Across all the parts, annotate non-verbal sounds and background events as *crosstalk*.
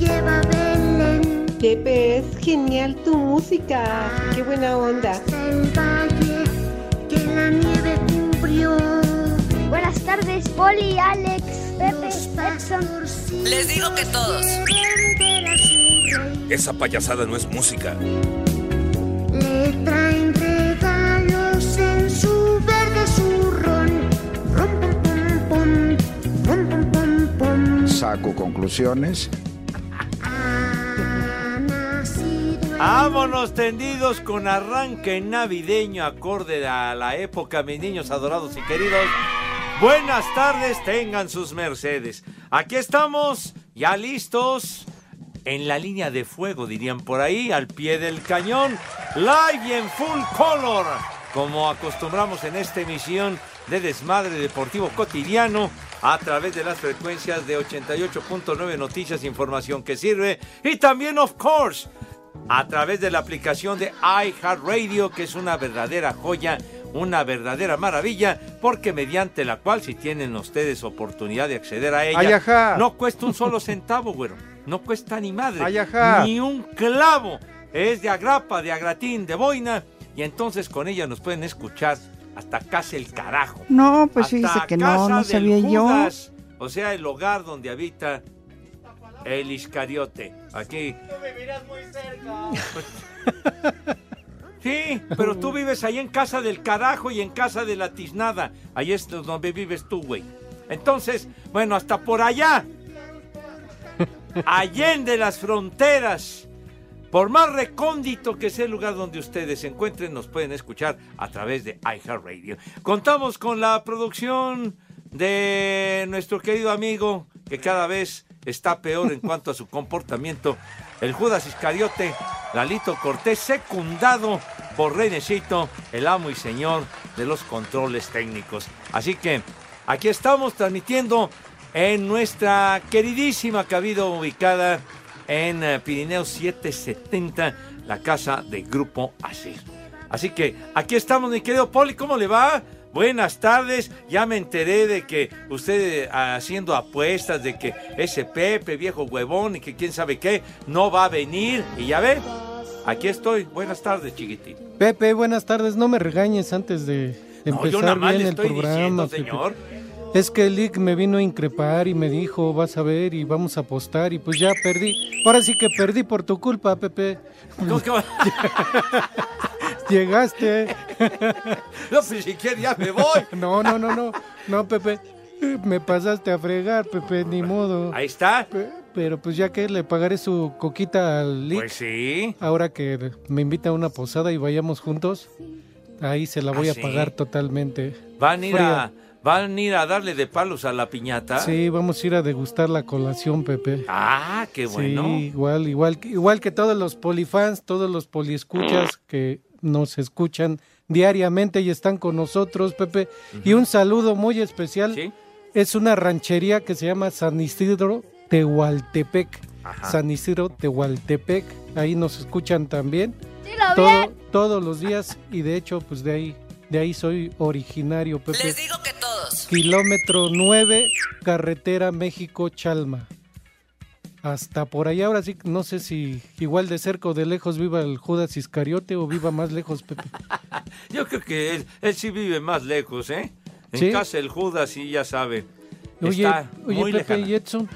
Lleva a Belén. Pepe, es genial tu música. Qué buena onda. Hasta el valle que la nieve cubrió. Buenas tardes, Poli, Alex, Pepe, Edson. Les digo que todos. Esa payasada no es música. Le traen regalos en su verde zurrón. Rom, pom, pom, pom. Pom, pom, pom. Saco conclusiones. Vámonos tendidos con arranque navideño acorde a la época, mis niños adorados y queridos. Buenas tardes, tengan sus mercedes. Aquí estamos, ya listos, en la línea de fuego, dirían por ahí, al pie del cañón, live y en full color, como acostumbramos en esta emisión de Desmadre Deportivo Cotidiano a través de las frecuencias de 88.9 Noticias, información que sirve y también, of course, a través de la aplicación de iHeartRadio, que es una verdadera joya, una verdadera maravilla, porque mediante la cual, si tienen ustedes oportunidad de acceder a ella, Ay, ajá. no cuesta un solo centavo, güero. No cuesta ni madre. Ni un clavo. Es de agrapa, de agratín, de boina. Y entonces con ella nos pueden escuchar hasta casa el carajo. No, pues Hasta fíjese que no, no sabía yo. Judas, O sea, el hogar donde habita el Iscariote. Aquí. *laughs* Sí, pero tú vives ahí en casa del carajo y en casa de la tiznada. Ahí es donde vives tú, güey. Entonces, bueno, hasta por allá. *laughs* Allende las fronteras. Por más recóndito que sea el lugar donde ustedes se encuentren, nos pueden escuchar a través de iHeartRadio. Contamos con la producción de nuestro querido amigo, que cada vez está peor en cuanto a su comportamiento, el Judas Iscariote, Lalito Cortés, secundado por Renecito, el amo y señor de los controles técnicos. Así que aquí estamos transmitiendo en nuestra queridísima cabina ubicada en eh, Pirineo 770, la casa de Grupo Asir. Así que aquí estamos, mi querido Poli, ¿cómo le va? Buenas tardes, ya me enteré de que usted eh, haciendo apuestas de que ese Pepe, viejo huevón y que quién sabe qué, no va a venir. Y ya ve, aquí estoy. Buenas tardes, chiquitín. Pepe, buenas tardes. No me regañes antes de No, yo empezar nada más bien le el estoy programa. diciendo, señor. Es que el Lick me vino a increpar y me dijo, vas a ver y vamos a apostar y pues ya perdí. Ahora sí que perdí por tu culpa, Pepe. ¿Cómo que va? *laughs* Llegaste. *laughs* No, pues si quiere ya me voy. *laughs* No, no, no, no. No, Pepe. Me pasaste a fregar, Pepe, ni modo. Ahí está. Pe- Pero pues ya que le pagaré su coquita al Lick. Pues sí. Ahora que me invita a una posada y vayamos juntos, ahí se la voy ¿Ah, a sí? pagar totalmente. Van a ir Fría. a, van a ir a darle de palos a la piñata. Sí, vamos a ir a degustar la colación, Pepe. Ah, qué bueno. Sí, igual, igual, igual que todos los polifans, todos los poliescuchas que nos escuchan diariamente y están con nosotros, Pepe. Y un saludo muy especial. Sí. Es una ranchería que se llama San Isidro Tehualtepec. Ajá. San Isidro Tehualtepec. Ahí nos escuchan también. Dilo Todo, bien. todos los días y de hecho, pues de ahí, de ahí soy originario, Pepe. Les digo que todos. Kilómetro 9, carretera México-Chalma. Hasta por allá, ahora sí, no sé si igual de cerca o de lejos viva el Judas Iscariote o viva más lejos, Pepe. *laughs* Yo creo que él, él sí vive más lejos, ¿eh? En ¿Sí? casa del Judas, sí, ya sabe. Oye, Está oye muy Pepe lejana. y Edson.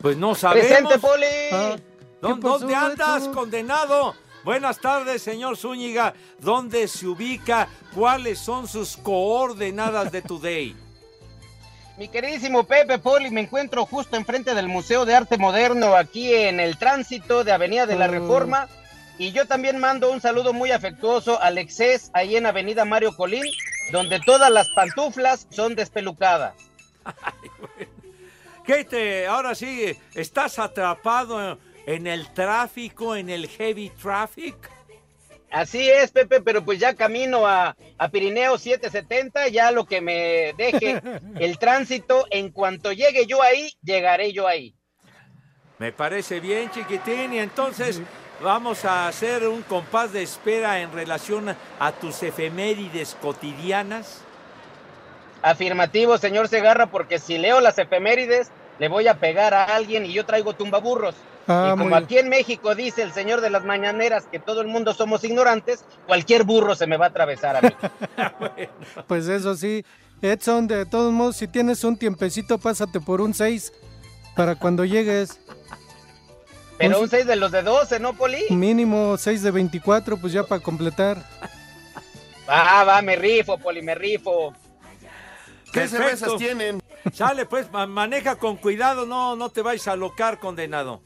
Pues no sabemos. ¡Presente, Poli! Ah, ¿Dó- ¿qué pasó, ¿Dónde andas, Edson? condenado? Buenas tardes, señor Zúñiga. ¿Dónde se ubica? ¿Cuáles son sus coordenadas de Today? Mi queridísimo Pepe Poli, me encuentro justo enfrente del Museo de Arte Moderno, aquí en el tránsito de Avenida de la Oh. Reforma. Y yo también mando un saludo muy afectuoso al Exces, ahí en Avenida Mario Colín, donde todas las pantuflas son despelucadas. *laughs* ¿Qué te, ahora sí, estás atrapado en el tráfico, en el heavy traffic. Así es, Pepe, pero pues ya camino a, a Pirineo 770, ya lo que me deje *laughs* el tránsito, en cuanto llegue yo ahí, llegaré yo ahí. Me parece bien, chiquitín, y entonces vamos a hacer un compás de espera en relación a tus efemérides cotidianas. Afirmativo, señor Segarra, porque si leo las efemérides, le voy a pegar a alguien y yo traigo tumbaburros. Ah, y como muy- aquí en México dice el señor de las mañaneras que todo el mundo somos ignorantes, cualquier burro se me va a atravesar a mí. *laughs* Pues eso sí. Edson, de todos modos, si tienes un tiempecito, pásate por un 6 para cuando llegues. Pero Un- un 6 de los de 12, ¿no, Poli? Mínimo 6 de 24, pues ya para completar. Va, va, me rifo, Poli, me rifo. ¿Qué Perfecto. cervezas tienen? Sale, pues, ma- maneja con cuidado, no, no te vayas a alocar, condenado.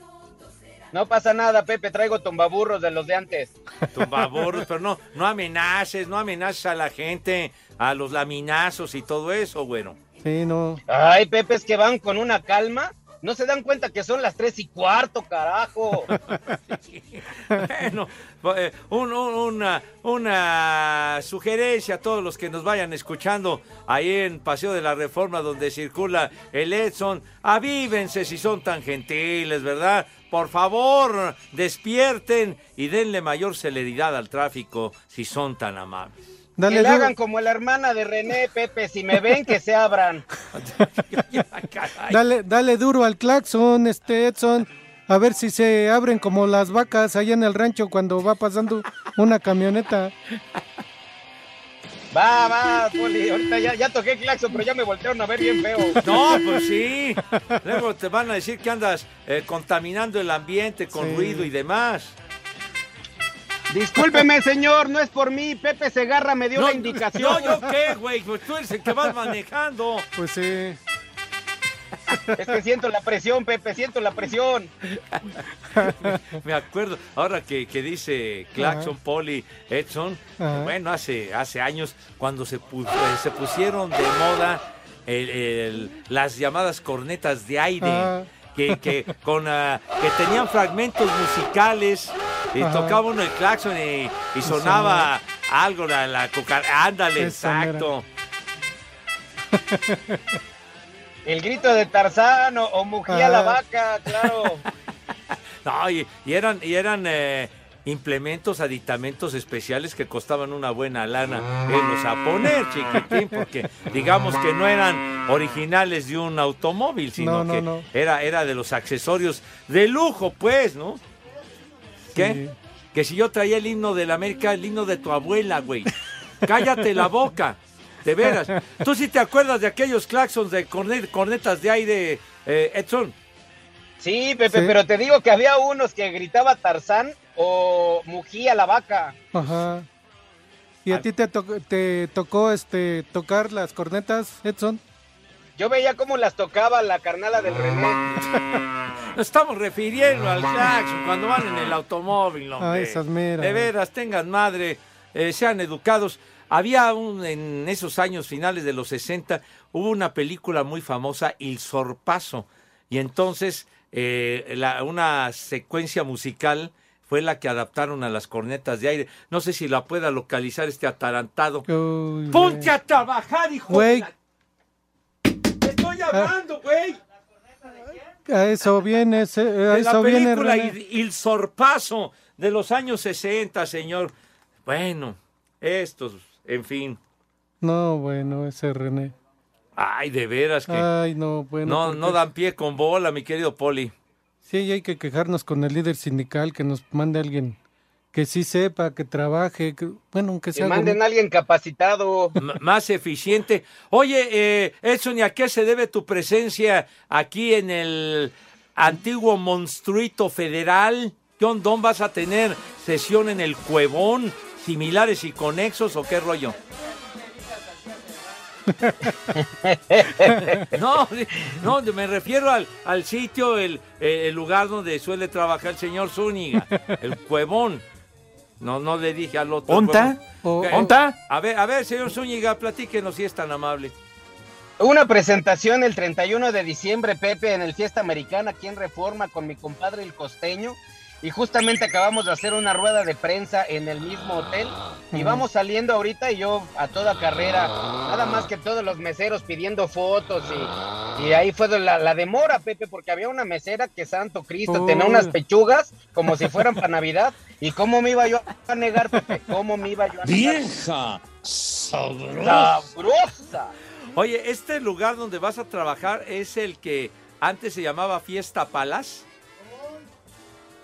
No pasa nada, Pepe, traigo tumbaburros de los de antes. *laughs* Tumbaburros, pero no, no amenaces, no amenaces a la gente, a los laminazos y todo eso, bueno. Sí, no. Ay, Pepe, es que van con una calma. No se dan cuenta que son las tres y cuarto, carajo. Bueno, eh, un- un- una, una sugerencia a todos los que nos vayan escuchando ahí en Paseo de la Reforma donde circula el Edson. Avívense si son tan gentiles, ¿verdad? Por favor, despierten y denle mayor celeridad al tráfico si son tan amables. Dale que le duro. hagan como la hermana de René, Pepe. Si me ven, que se abran. *laughs* Dale, dale duro al claxon, este Edson. A ver si se abren como las vacas allá en el rancho cuando va pasando una camioneta. Va, va, Poli. Ahorita ya, ya toqué claxon, pero ya me voltearon a ver bien feo. No, pues sí. Luego te van a decir que andas eh, contaminando el ambiente con Sí. ruido y demás. Discúlpeme, señor, no es por mí. Pepe Segarra me dio la indicación. No, yo qué, güey, pues tú eres el que vas manejando. Pues sí. Es que siento la presión, Pepe, siento la presión. *laughs* Me acuerdo, ahora que, que dice Claxon, Ajá. Poli, Edson, Ajá. bueno, hace, hace años cuando se, pu- eh, se pusieron de moda el- el- las llamadas cornetas de aire. Que, que, con, ah, que tenían fragmentos musicales y Ajá. tocaba uno el claxon y, y sonaba algo, la, la cucar- Ándale, mera. exacto. *laughs* El grito de Tarzán o, o Mugía la vaca, claro. *laughs* No, y, y eran, y eran eh, implementos, aditamentos especiales que costaban una buena lana irlos a poner, chiquitín, porque digamos que no eran originales de un automóvil, sino No, no, que no. Era, era de los accesorios de lujo, pues, ¿no? ¿Qué? Sí. Que si yo traía el himno de la América, el himno de tu abuela, güey. Cállate la boca. De veras. ¿Tú sí te acuerdas de aquellos claxons de corne- cornetas de aire, eh, Edson? Sí, Pepe, Sí. pero te digo que había unos que gritaba Tarzán o Mugía la vaca. Ajá. ¿Y a ti te, to- te tocó este tocar las cornetas, Edson? Yo veía cómo las tocaba la carnala del René. *laughs* Nos estamos refiriendo al claxon cuando van en el automóvil, hombre. Ah, esas meras. De veras, tengan madre, eh, sean educados. Había un, en esos años finales de los 60, hubo una película muy famosa, Il Sorpaso. Y entonces, eh, la- una secuencia musical fue la que adaptaron a las cornetas de aire. No sé si la pueda localizar este atarantado. Uy, ¡Ponte a trabajar, hijo! Güey. La- ¡Te estoy hablando, güey! A eso viene, ese- a de la eso viene, película. Il, Il Sorpaso de los años 60, señor. Bueno, estos, en fin. No, bueno, ese René. Ay, de veras que Ay, no, bueno. no, porque no dan pie con bola, mi querido Poli. Sí, hay que quejarnos con el líder sindical, que nos mande alguien que sí sepa, que trabaje, que, bueno, aunque Que sea... algo- manden a alguien capacitado. M- más eficiente. Oye, eh, Edson, ¿y a qué se debe tu presencia aquí en el antiguo monstruito federal? ¿Qué ondón vas a tener sesión en el Cuevón? ¿Similares y conexos o qué rollo? *laughs* no, no, me refiero al, al sitio, el, el lugar donde suele trabajar el señor Zúñiga, el Cuevón. No, no le dije al otro. ¿Onta? Cuevón. O- Eh, ¿Onta? A ver, a ver, señor Zúñiga, platíquenos si es tan amable. Una presentación el 31 de diciembre, Pepe, en el Fiesta Americana aquí en Reforma con mi compadre el costeño. Y justamente acabamos de hacer una rueda de prensa en el mismo hotel. Y vamos saliendo ahorita y yo a toda carrera, nada más que todos los meseros pidiendo fotos. Y, y ahí fue la, la demora, Pepe, porque había una mesera que Santo Cristo tenía unas pechugas como si fueran para Navidad. ¿Y cómo me iba yo a negar, Pepe? ¿Cómo me iba yo a negar? ¡Vieja! ¡Sabrosa! ¡Sabrosa! Oye, este lugar donde vas a trabajar es el que antes se llamaba Fiesta Palas.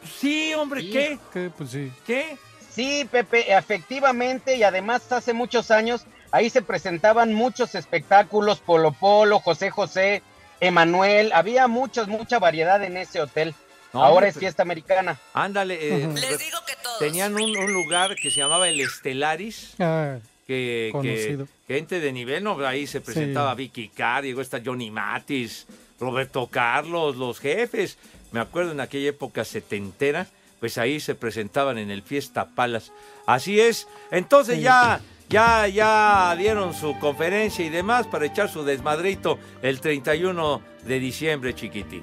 Sí, hombre, Sí. ¿qué? ¿Qué? Pues sí. ¿Qué? Sí, Pepe, efectivamente, y además hace muchos años ahí se presentaban muchos espectáculos, Polo Polo, José José, Emanuel, había muchos, mucha variedad en ese hotel. No, Ahora hombre, es fiesta americana. Ándale, eh, Les digo que todos. tenían un, un lugar que se llamaba el Estelaris, Ah, que, gente de nivel, no, ahí se presentaba Vicky Carr, llegó esta Johnny Matis, Roberto Carlos, los jefes. Me acuerdo en aquella época setentera, pues ahí se presentaban en el Fiesta Palas. Así es. Entonces ya, ya, ya dieron su conferencia y demás para echar su desmadrito el 31 de diciembre, chiquitín.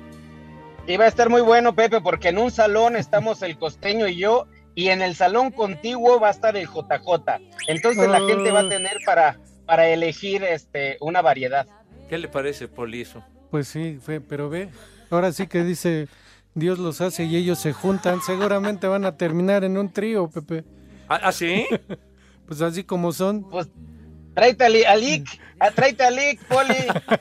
Y va a estar muy bueno, Pepe, porque en un salón estamos el costeño y yo, y en el salón contiguo va a estar el JJ. Entonces la gente va a tener para, para elegir este, una variedad. ¿Qué le parece, Polizo? Pues sí, fue, pero ve, ahora sí que dice, Dios los hace y ellos se juntan, seguramente van a terminar en un trío, Pepe. ¿Ah, ah, sí? *laughs* Pues así como son. Pues tráete a Li- a Lick, a- tráete a Lick, Poli,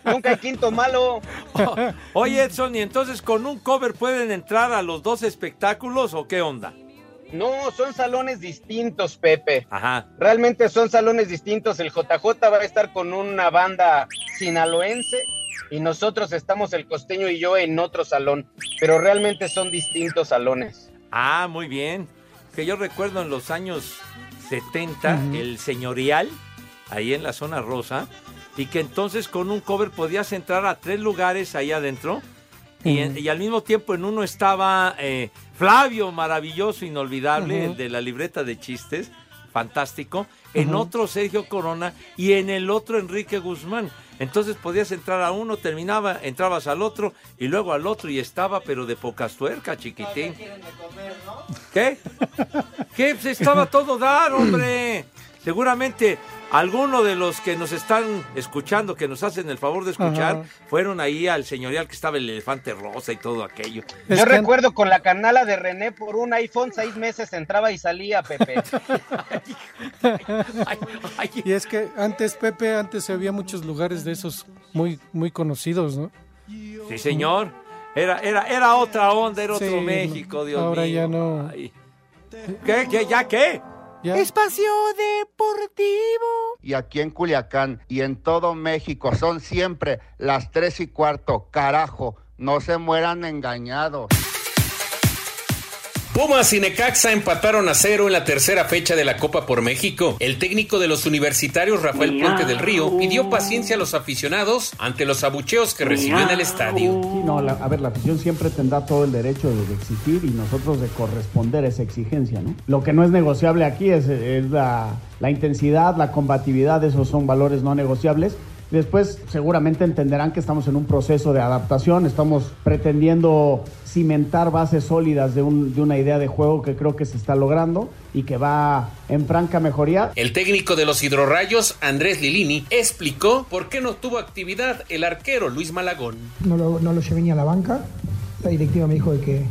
nunca hay quinto malo. *laughs* Oye, Edson, ¿y entonces con un cover pueden entrar a los dos espectáculos o qué onda? No, son salones distintos, Pepe. Ajá. Realmente son salones distintos. El JJ va a estar con una banda sinaloense y nosotros estamos el costeño y yo en otro salón, pero realmente son distintos salones. Ah, muy bien. Que yo recuerdo en los años 70, Ujú. el señorial, ahí en la zona rosa, y que entonces con un cover podías entrar a tres lugares ahí adentro, y, en- y al mismo tiempo en uno estaba eh, Flavio, maravilloso, inolvidable, el de la libreta de chistes, fantástico, en otro Sergio Corona y en el otro Enrique Guzmán. Entonces podías entrar a uno, terminaba, entrabas al otro y luego al otro y estaba, pero de pocas tuercas, chiquitín. ¿Qué? ¿Qué? Pues estaba todo dar, hombre. Seguramente alguno de los que nos están escuchando, que nos hacen el favor de escuchar, Ajá. fueron ahí al señorial que estaba el elefante rosa y todo aquello. Yo recuerdo con la canala de René por un iPhone seis meses entraba y salía, Pepe. *laughs* Y es que antes, Pepe, antes había muchos lugares de esos muy, muy conocidos, ¿no? Sí, señor. Era, era, era otra onda, era otro Sí, México, Dios ahora mío. ya no. Ay. ¿Qué? ¿Qué? ¿Ya qué? Espacio Deportivo. Y aquí en Culiacán y en todo México son siempre las tres y cuarto. Carajo, no se mueran engañados. Pumas y Necaxa empataron a cero en la tercera fecha de la Copa por México. El técnico de los universitarios, Rafael Puente del Río, pidió paciencia a los aficionados ante los abucheos que recibió en el estadio. Sí, no, la- a ver, la afición siempre tendrá todo el derecho de, de exigir y nosotros de corresponder a esa exigencia, ¿no? Lo que no es negociable aquí es, es la, la intensidad, la combatividad, esos son valores no negociables. Después seguramente entenderán que estamos en un proceso de adaptación, estamos pretendiendo cimentar bases sólidas de, un- de una idea de juego que creo que se está logrando y que va en franca mejoría. El técnico de los hidrorrayos, Andrés Lilini, explicó por qué no tuvo actividad el arquero Luis Malagón. no lo, no lo llevé ni a la banca. La directiva me dijo de que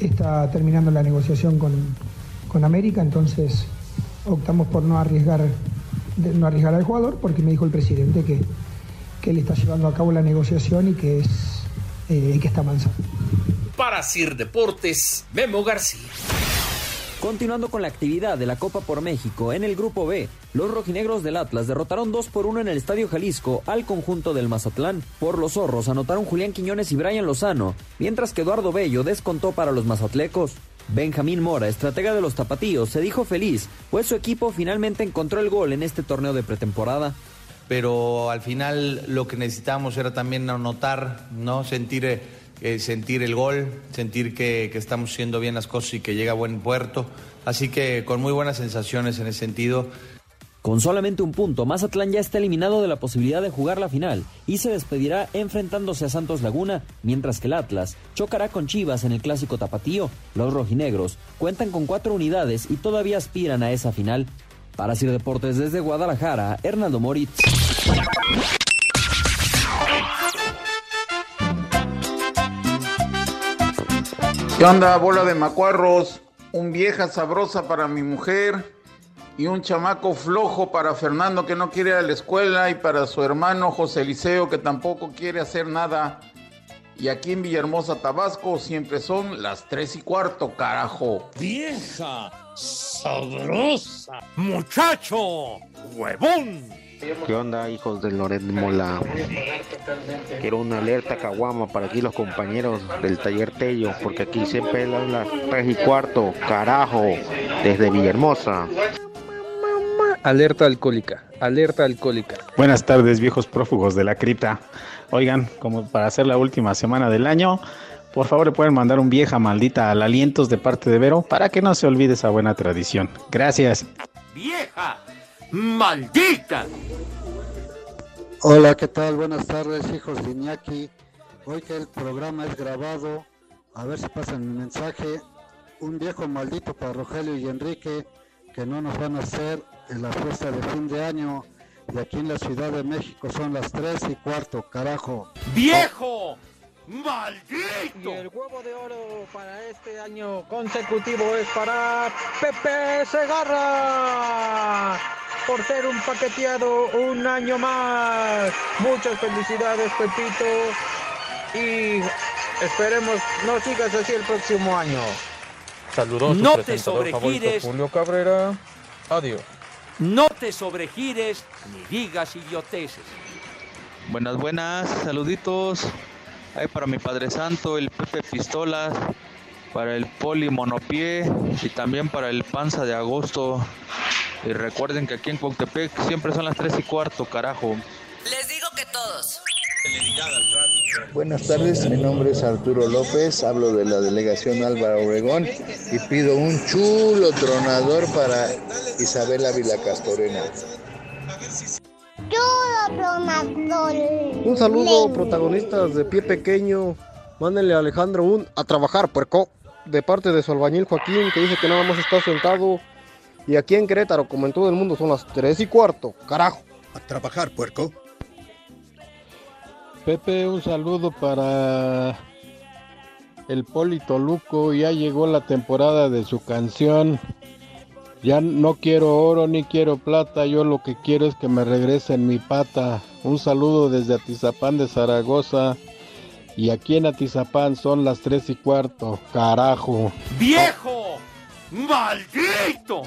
está terminando la negociación con, con América, entonces optamos por no arriesgar, no arriesgar al jugador, porque me dijo el presidente que, que él está llevando a cabo la negociación y que es eh, que está mansa. Para Sir Deportes, Memo García. Continuando con la actividad de la Copa por México, en el Grupo B, los rojinegros del Atlas derrotaron 2 por 1 en el Estadio Jalisco al conjunto del Mazatlán. Por los zorros anotaron Julián Quiñones y Brian Lozano, mientras que Eduardo Bello descontó para los mazatlecos. Benjamín Mora, estratega de los tapatíos, se dijo feliz, pues su equipo finalmente encontró el gol en este torneo de pretemporada. Pero al final lo que necesitábamos era también anotar, ¿no? Sentir, eh, sentir el gol, sentir que, que estamos haciendo bien las cosas y que llega a buen puerto. Así que con muy buenas sensaciones en ese sentido. Con solamente un punto, Mazatlán ya está eliminado de la posibilidad de jugar la final y se despedirá enfrentándose a Santos Laguna, mientras que el Atlas chocará con Chivas en el clásico tapatío. Los rojinegros cuentan con cuatro unidades y todavía aspiran a esa final. Para Sir Deportes desde Guadalajara, Hernando Moritz. ¿Qué onda, bola de macuarros? Un vieja sabrosa para mi mujer y un chamaco flojo para Fernando que no quiere ir a la escuela y para su hermano José Eliseo que tampoco quiere hacer nada. Y aquí en Villahermosa, Tabasco, siempre son las tres y cuarto, carajo. Vieja sabrosa. Muchacho, huevón. ¿Qué onda, hijos de Loret Mola? Quiero una alerta caguama para aquí los compañeros del taller Tello, porque aquí se pelan las 3 y cuarto, carajo, desde Villahermosa. Alerta alcohólica, alerta alcohólica. Buenas tardes, viejos prófugos de la cripta. Oigan, como para hacer la última semana del año, por favor le pueden mandar un vieja maldita al alientos de parte de Vero para que no se olvide esa buena tradición. Gracias. Vieja maldita. Hola, ¿qué tal? Buenas tardes, hijos de Iñaki. Hoy que el programa es grabado, a ver si pasan mi mensaje. Un viejo maldito para Rogelio y Enrique, que no nos van a hacer en la fiesta de fin de año. Y aquí en la Ciudad de México son las 3 y cuarto, carajo. ¡Viejo! ¡Maldito! Y el huevo de oro para este año consecutivo es para Pepe Segarra por ser un paqueteado un año más. Muchas felicidades, Pepito. Y esperemos no sigas así el próximo año. Saludos. No te sobregires. Julio Cabrera. Adiós. No te sobregires ni digas idioteces. Buenas, buenas, saluditos. Ahí para mi Padre Santo, el Pepe Pistolas, para el Poli Monopié y también para el Panza de Agosto. Y recuerden que aquí en Cuautepec siempre son las 3 y cuarto, carajo. Les digo que todos. Buenas tardes, mi nombre es Arturo López, hablo de la delegación Álvaro Obregón y pido un chulo tronador para Isabel Ávila Castorena. Un saludo, protagonistas de Pie Pequeño. Mándenle a Alejandro un a trabajar, puerco. De parte de su albañil Joaquín, que dice que nada más está sentado. Y aquí en Querétaro, como en todo el mundo, son las 3 y cuarto. Carajo. A trabajar, puerco. Pepe, un saludo para el Poli Toluco. Ya llegó la temporada de su canción. Ya no quiero oro ni quiero plata, yo lo que quiero es que me regresen mi pata. Un saludo desde Atizapán de Zaragoza. Y aquí en Atizapán son las tres y cuarto, carajo. ¡Viejo! ¡Maldito!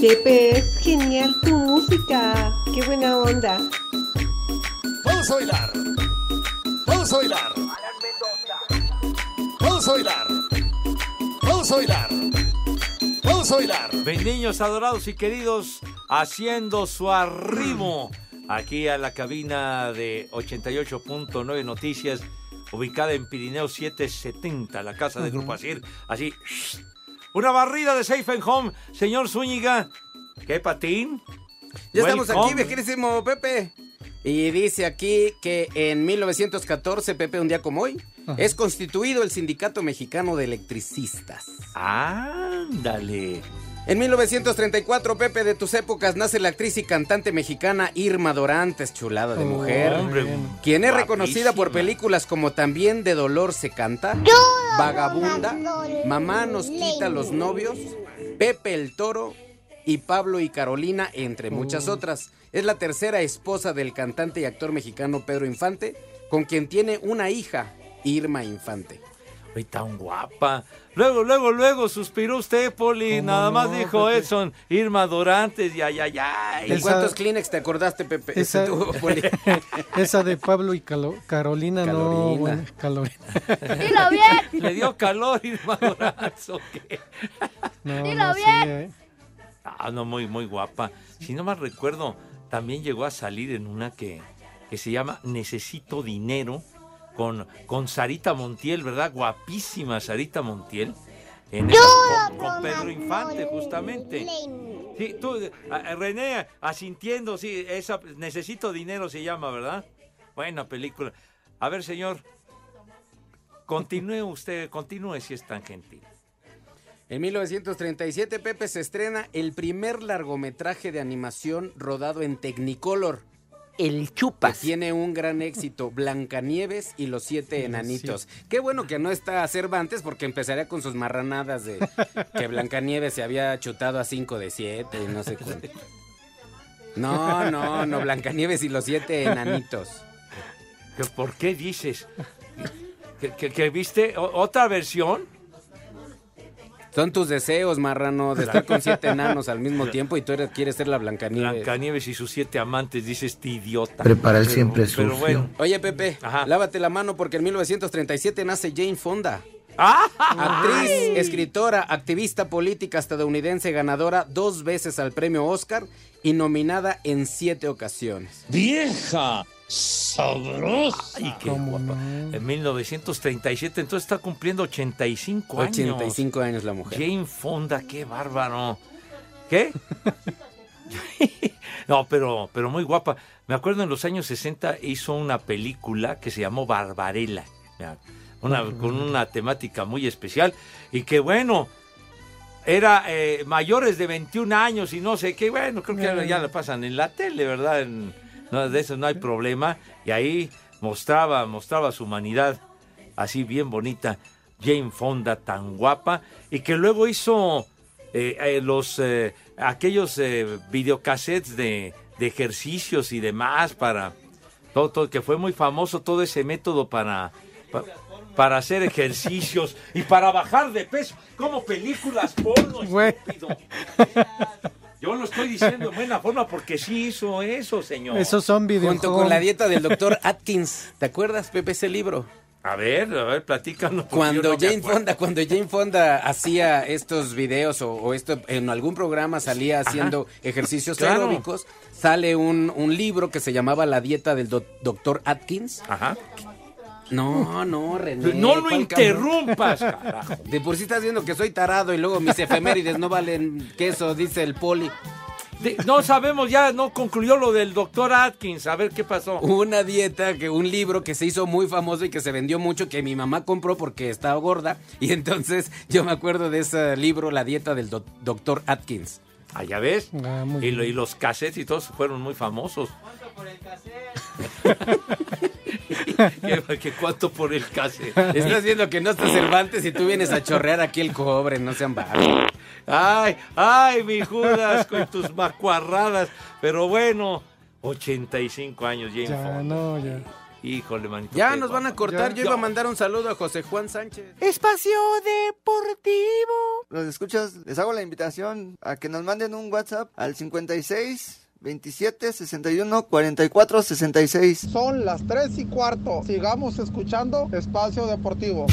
Pepe, es genial tu música. Qué buena onda. Vamos a bailar. Vamos a bailar. Vamos a bailar. Vamos a bailar. Vamos a bailar. Ven, niños adorados y queridos, haciendo su arrimo aquí a la cabina de 88.9 Noticias, ubicada en Pirineo 770, la casa de Grupo Asir. Así, una barrida de Safe and Home, señor Zúñiga. ¿Qué patín? Ya estamos aquí, Welcome. mi queridísimo Pepe. Y dice aquí que en 1914, Pepe, un día como hoy, es constituido el Sindicato Mexicano de Electricistas. Ándale. En 1934, Pepe, de tus épocas, nace la actriz y cantante mexicana Irma Dorantes, chulada de mujer. hombre, quien es guapísima. reconocida por películas como También de Dolor se canta, Vagabunda, Mamá nos quita los novios, Pepe el Toro y Pablo y Carolina, entre muchas otras. Es la tercera esposa del cantante y actor mexicano Pedro Infante, con quien tiene una hija, Irma Infante. Ay, tan guapa. Luego, luego, luego suspiró usted, Poli. Nada más no, dijo Pepe? Edson, Irma Dorantes, y ay, ay, ay. ¿De Esa- cuántos Kleenex te acordaste, Pepe? Esa, *laughs* tuvo, Poli. *laughs* esa de Pablo y Calo- Carolina, no. Calorina. bueno, Calorina. *laughs* Dilo bien. Le dio calor Irma Dorantes, ¿o qué? No, Dilo no, sí, bien. eh. Ah, no, muy, muy guapa. Si no mal recuerdo, también llegó a salir en una que, que se llama Necesito Dinero con, con Sarita Montiel, ¿verdad? Guapísima Sarita Montiel. En esa- con, con Pedro Infante, justamente. Sí, tú, René, asintiendo, sí, esa, Necesito Dinero se llama, ¿verdad? Buena película. A ver, señor, continúe usted, continúe si es tan gentil. En 1937, Pepe se estrena el primer largometraje de animación rodado en Technicolor. El Chupas. Que tiene un gran éxito, Blancanieves y los siete enanitos. Qué bueno que no está Cervantes porque empezaría con sus marranadas de que Blancanieves se había chutado a cinco de siete y no sé cuánto. No, no, no, Blancanieves y los siete enanitos. ¿Que ¿Por qué dices? ¿Que, que- que viste otra versión? Son tus deseos, marrano, de estar con siete enanos al mismo tiempo y tú eres- quieres ser la Blancanieves. Blancanieves y sus siete amantes, dice este idiota. Prepara el Pero- siempre Pero sucio. bueno. Oye, Pepe, lávate la mano porque en 1937 nace Jane Fonda. ¡Ah! Actriz, escritora, activista política estadounidense, ganadora dos veces al premio Oscar y nominada en siete ocasiones. ¡Vieja! ¡Sabrosa! ¡Ay, qué guapa! En 1937, entonces está cumpliendo 85 años. 85 años la mujer. Jane Fonda, qué bárbaro. ¿Qué? *laughs* no, pero, pero muy guapa. Me acuerdo en los años 60 hizo una película que se llamó Barbarella. Una, con una temática muy especial. Y que bueno, era eh, mayores de 21 años y no sé qué. Bueno, creo que ya, ya la pasan en la tele, ¿verdad? En- no, de eso no hay problema. Y ahí mostraba, mostraba su humanidad así bien bonita. Jane Fonda tan guapa. Y que luego hizo eh, eh, los eh, aquellos videocassettes de, de ejercicios y demás para todo, todo, que fue muy famoso todo ese método para, pa- para hacer ejercicios y para bajar de peso, como películas porno. *laughs* estúpido. *laughs* Yo lo estoy diciendo en buena forma porque sí hizo eso, señor. Esos son videojuegos. Junto con la dieta del doctor Atkins. ¿Te acuerdas, Pepe, ese libro? A ver, a ver, platícanos. Cuando no Jane. Fonda, cuando Jane Fonda hacía estos videos o, o esto en algún programa salía haciendo ejercicios Claro. aeróbicos, sale un, un libro que se llamaba La dieta del doctor Atkins. Ajá. No, no, René. No lo ¿cuál interrumpas, *laughs* carajo. De por sí estás viendo que soy tarado y luego mis efemérides no valen queso, dice el poli. De- no sabemos, ya no concluyó lo del doctor Atkins. A ver qué pasó. Una dieta, que un libro que se hizo muy famoso y que se vendió mucho, que mi mamá compró porque estaba gorda. Y entonces *laughs* yo me acuerdo de ese libro, La dieta del doc- doctor Atkins. Ah, ya ves. Ah, y, lo- y los cassettes y todos fueron muy famosos. *laughs* ¿Qué, qué cuánto por el cassette? Estás viendo que no está Cervantes y tú vienes a chorrear aquí el cobre, no sean bárbaros. Ay, ay, mi Judas, con tus macuarradas. Pero bueno, 85 años, Jane Ya, Fonda. no, ya. Híjole, manito. Ya nos van a cortar. Ya, Yo iba a mandar un saludo a José Juan Sánchez. Espacio Deportivo. Los escuchas, les hago la invitación a que nos manden un WhatsApp al 56 27 61 44 66. Son las 3 y cuarto. Sigamos escuchando Espacio Deportivo.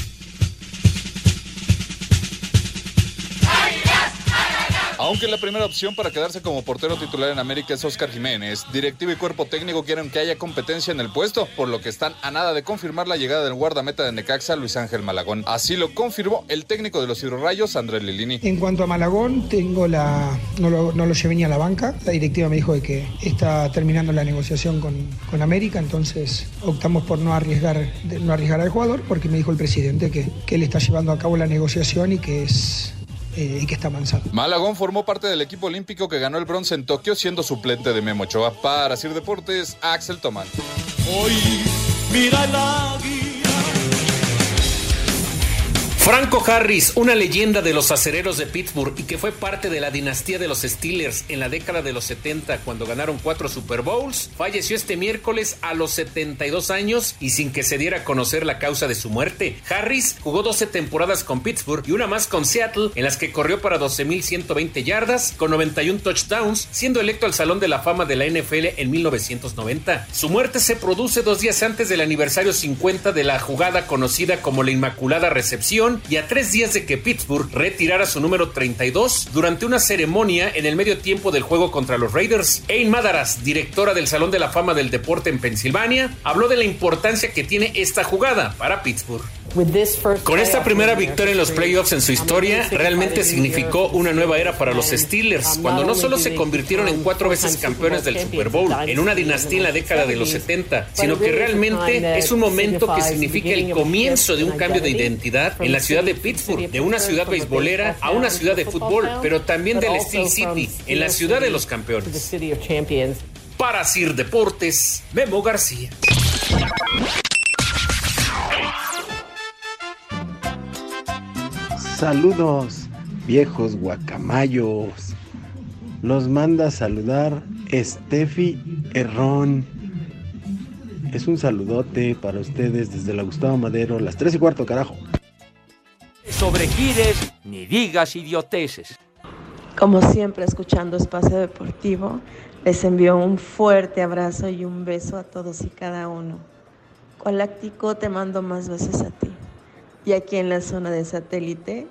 Aunque la primera opción para quedarse como portero titular en América es Oscar Jiménez, directivo y cuerpo técnico quieren que haya competencia en el puesto, por lo que están a nada de confirmar la llegada del guardameta de Necaxa, Luis Ángel Malagón. Así lo confirmó el técnico de los Rayos, Andrés Lilini. En cuanto a Malagón, tengo la, no, lo, no llevé ni a la banca. La directiva me dijo de que está terminando la negociación con, con América, entonces optamos por no arriesgar, no arriesgar al jugador porque me dijo el presidente que, que él está llevando a cabo la negociación y que es eh, y que está avanzando. Malagón formó parte del equipo olímpico que ganó el bronce en Tokio siendo suplente de Memo Ochoa. Para Sir Deportes, Axel Tomán. Hoy mira el águila. Franco Harris, una leyenda de los acereros de Pittsburgh y que fue parte de la dinastía de los Steelers en la década de los 70 cuando ganaron cuatro Super Bowls, falleció este miércoles a los 72 años y sin que se diera a conocer la causa de su muerte. Harris jugó 12 temporadas con Pittsburgh y una más con Seattle en las que corrió para 12.120 yardas con 91 touchdowns, siendo electo al Salón de la Fama de la NFL en 1990. Su muerte se produce dos días antes del aniversario 50 de la jugada conocida como la Inmaculada Recepción y a tres días de que Pittsburgh retirara su número 32 durante una ceremonia en el medio tiempo del juego contra los Raiders. Ain Madaras, directora del Salón de la Fama del Deporte en Pensilvania, habló de la importancia que tiene esta jugada para Pittsburgh. Con esta primera victoria en los playoffs en su historia, realmente significó una nueva era para los Steelers, cuando no solo se convirtieron en cuatro veces campeones del Super Bowl, en una dinastía en la década de los 70, sino que realmente es un momento que significa el comienzo de un cambio de identidad en la ciudad de Pittsburgh, de una ciudad beisbolera a una ciudad de fútbol, pero también del Steel City, en la ciudad de los campeones. Para Sir Deportes, Memo García. Saludos, viejos guacamayos. Los manda a saludar Steffi Herrón. Es un saludote para ustedes desde la Gustavo Madero, las 3 y cuarto, carajo. Sobregires ni digas idioteces. Como siempre, escuchando Espacio Deportivo, les envío un fuerte abrazo y un beso a todos y cada uno. Coláctico, te mando más veces a ti. Y aquí en la zona de satélite,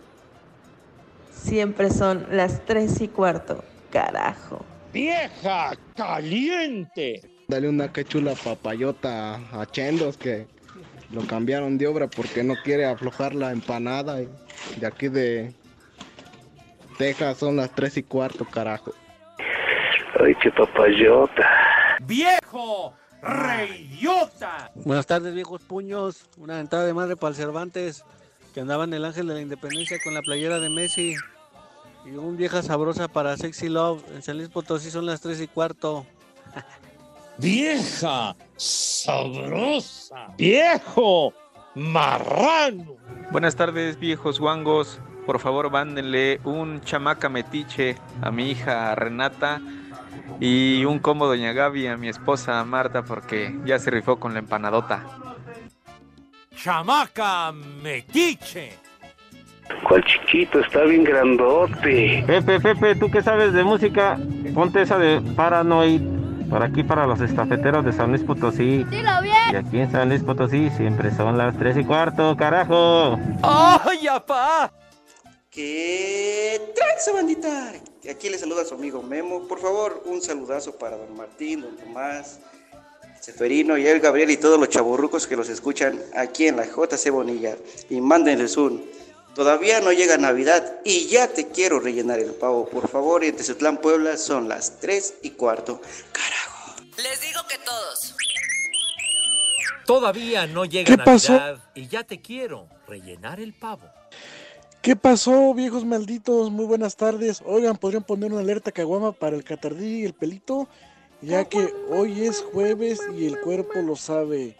siempre son las 3 y cuarto, carajo. ¡Vieja caliente! Dale una quechula papayota a Chendos que lo cambiaron de obra porque no quiere aflojar la empanada. y De aquí de Texas son las 3 y cuarto, carajo. ¡Ay, qué papayota! ¡Viejo! ¡Reyota! Buenas tardes, viejos puños. Una entrada de madre para el Cervantes, que andaba en el Ángel de la Independencia con la playera de Messi. Y un vieja sabrosa para Sexy Love. En San Luis Potosí son las 3 y cuarto. *laughs* ¡Vieja sabrosa! ¡Viejo marrano! Buenas tardes, viejos guangos. Por favor, mándenle un chamaca metiche a mi hija Renata y un combo Doña Gaby a mi esposa Marta porque ya se rifó con la empanadota. ¡Chamaca metiche! ¿Cuál chiquito? Está bien grandote. Pepe, Pepe, ¿tú qué sabes de música? Ponte esa de Paranoid. Para aquí, para los estafeteros de San Luis Potosí. Dilo bien. Y aquí en San Luis Potosí siempre son las 3 y cuarto, carajo. ¡Ay, apá! ¿Qué tranza, bandita? Aquí le saluda a su amigo Memo. Por favor, un saludazo para don Martín, don Tomás, Seferino y el Gabriel y todos los chaburrucos que los escuchan aquí en la JC Bonilla. Y mándenles un. Todavía no llega Navidad y ya te quiero rellenar el pavo. Por favor, y en Tezutlán, Puebla son las 3 y cuarto. Les digo que todos. Todavía no llega ¿Qué pasó? Navidad y ya te quiero rellenar el pavo. ¿Qué pasó, viejos malditos? Muy buenas tardes. Oigan, ¿podrían poner una alerta caguama para el catardí y el pelito? Ya que hoy es jueves y el cuerpo lo sabe.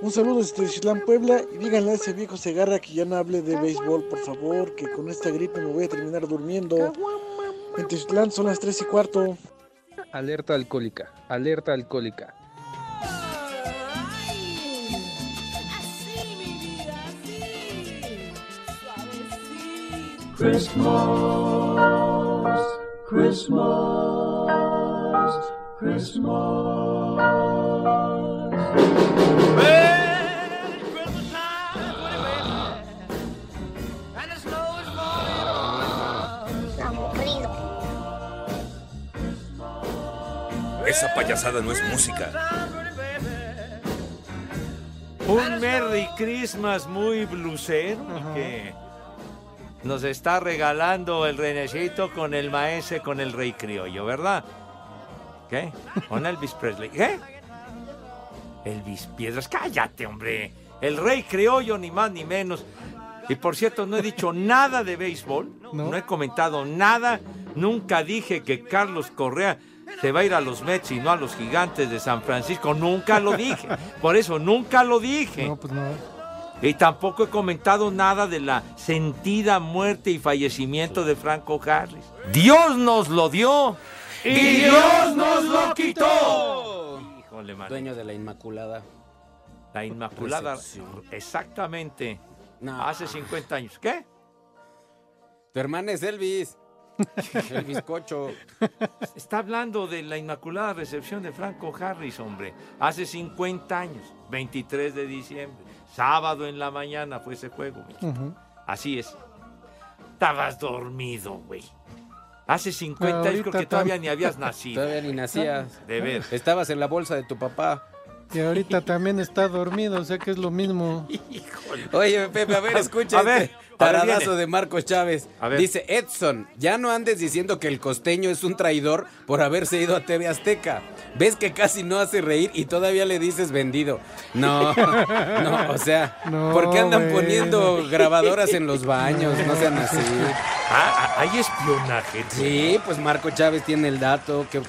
Un saludo desde Chislán, Puebla. Y díganle a ese viejo Segarra que ya no hable de béisbol, por favor, que con esta gripe me voy a terminar durmiendo. En Tiziutlán son las 3 y cuarto. Alerta alcohólica, alerta alcohólica. Christmas, Christmas, Christmas. Esa payasada no es música. Un Merry Christmas muy blusero que nos está regalando el Renecito con el maese, con el Rey Criollo, ¿verdad? ¿Qué? Con Elvis Presley. ¿Qué? Elvis Piedras, cállate, hombre. El Rey Criollo, ni más ni menos. Y por cierto, no he dicho nada de béisbol, no, he comentado nada, nunca dije que Carlos Correa se va a ir a los Mets y no a los gigantes de San Francisco, nunca lo dije, por eso nunca lo dije. No, pues no. Y tampoco he comentado nada de la sentida muerte y fallecimiento de Franco Harris. Dios nos lo dio y, Dios nos lo quitó. Híjole, man. Dueño de la Inmaculada. La Inmaculada, Recepción. exactamente. Hace 50 años. ¿Qué? Tu hermana es Elvis. *laughs* El bizcocho. Está hablando de la Inmaculada Recepción de Franco Harris, hombre. Hace 50 años, 23 de diciembre. Sábado en la mañana fue ese juego. Así es. Estabas dormido, güey. Hace 50 años creo que todavía ni habías *laughs* nacido. Todavía ni nacías. De ver. Estabas en la bolsa de tu papá. Y ahorita también está dormido, o sea que es lo mismo. Oye, Pepe, a ver, *laughs* escucha A ver, este a ver, taradazo de Marcos Chávez. A ver. Dice, Edson, ya no andes diciendo que el costeño es un traidor por haberse ido a TV Azteca. Ves que casi no hace reír y todavía le dices vendido. No, *laughs* no, o sea, No, ¿por qué andan bueno. poniendo grabadoras en los baños? No sean *laughs* así. Ah, hay espionaje. Sí, pues Marco Chávez tiene el dato. Qué,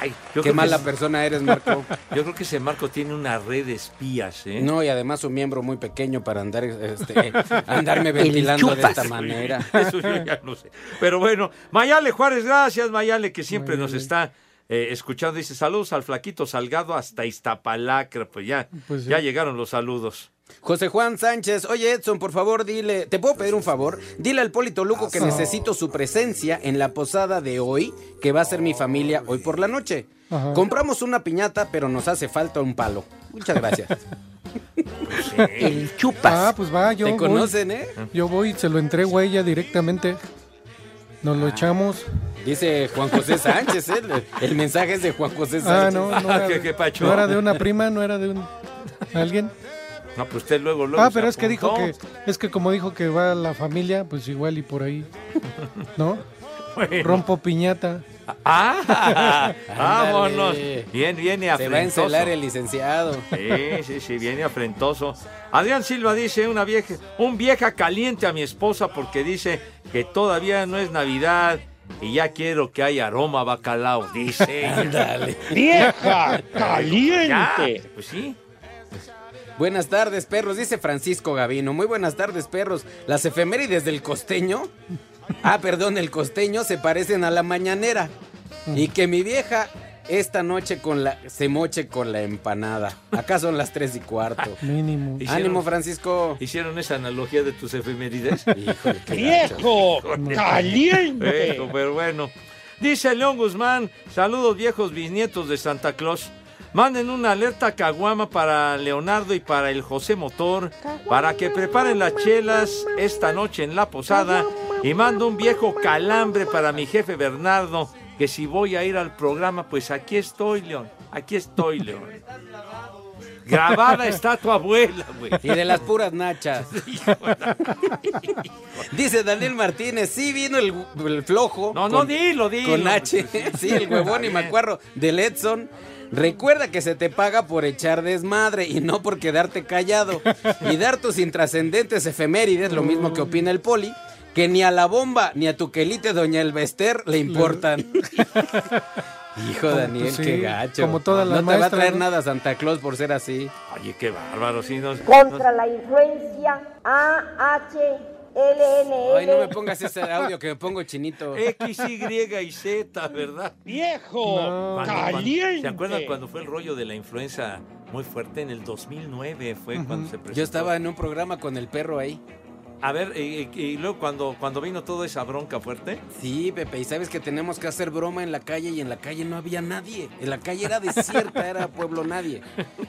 Ay, yo qué creo que mala es- persona eres, Marco. *laughs* Yo creo que ese Marco tiene una red de espías, ¿eh? No, y además un miembro muy pequeño para andar, este, andarme ventilando de esta manera. Eso yo ya no sé. Pero bueno, Mayale Juárez, gracias Mayale, que siempre nos está eh, escuchando. Dice saludos al flaquito Salgado hasta Iztapalacra. Pues ya, Pues sí. ya llegaron los saludos. José Juan Sánchez, oye Edson, por favor, dile, ¿te puedo pedir un favor? Dile al Polito Luco que necesito su presencia en la posada de hoy, que va a ser mi familia hoy por la noche. Ajá. Compramos una piñata, pero nos hace falta un palo. Muchas gracias. *laughs* El Ah, pues va, yo Te voy. conocen, ¿eh? Yo voy y se lo entrego a ella directamente. Nos lo echamos. Dice Juan José *laughs* Sánchez, ¿eh? el, mensaje es de Juan José Ah, Sánchez. no, no era, ¿Qué- qué pacho? no era de una prima, no era de un alguien. No, pues usted luego, luego Ah, pero es que dijo que es que como dijo que va la familia, pues igual y por ahí, ¿no? Bueno. Rompo piñata. ¡Ah! *laughs* ¡Vámonos! Bien, viene Se va a afrentoso. encelar el licenciado. Sí, sí, sí, viene afrentoso. Adrián Silva dice, una vieja, un vieja caliente a mi esposa porque dice que todavía no es Navidad y ya quiero que haya aroma a bacalao, dice. *laughs* Ándale. ¡Vieja *laughs* caliente! Ya, pues sí. Buenas tardes, perros, dice Francisco Gavino. Muy buenas tardes, perros. Las efemérides del costeño, ah, perdón, el costeño se parecen a la mañanera. Y que mi vieja esta noche con la, se moche con la empanada. Acá son las tres y cuarto. *laughs* Mínimo. Ánimo, Francisco. ¿Hicieron esa analogía de tus efemérides? *laughs* Híjole, ¡Viejo! ¡Caliente! Viejo, pero bueno. Dice León Guzmán, saludos viejos bisnietos de Santa Claus. Manden una alerta caguama para Leonardo y para el José Motor para que preparen las chelas esta noche en la posada y mando un viejo calambre para mi jefe Bernardo que si voy a ir al programa pues aquí estoy León, aquí estoy León. Grabada está tu abuela, güey. Y de las puras nachas. *laughs* Dice Daniel Martínez, sí vino el, el flojo. No, no, dilo, dilo. Con H, *laughs* sí, el huevón y macuarro del Edson. Recuerda que se te paga por echar desmadre y no por quedarte callado. Y dar tus intrascendentes efemérides, lo mismo que opina el poli, que ni a la bomba ni a tu quelite doña Elvester le importan. *laughs* Hijo Daniel, Pues sí, qué gacho. como todas las No te va a traer ¿no? nada Santa Claus por ser así. Oye, qué bárbaro, sí, nos- Contra la influencia AHLNL. Ay, no me pongas ese audio que me pongo chinito. X, Y y Z, ¿verdad? ¡Viejo! Cuando- ¡Caliente! ¿Se acuerdan cuando fue el rollo de la influenza muy fuerte en el 2009? Fue cuando se presentó. Yo estaba en un programa con el perro ahí. A ver, y, y- y luego cuando, cuando vino toda esa bronca fuerte. Sí, Pepe, y sabes que tenemos que hacer broma en la calle y en la calle no había nadie. En la calle era desierta, era pueblo nadie.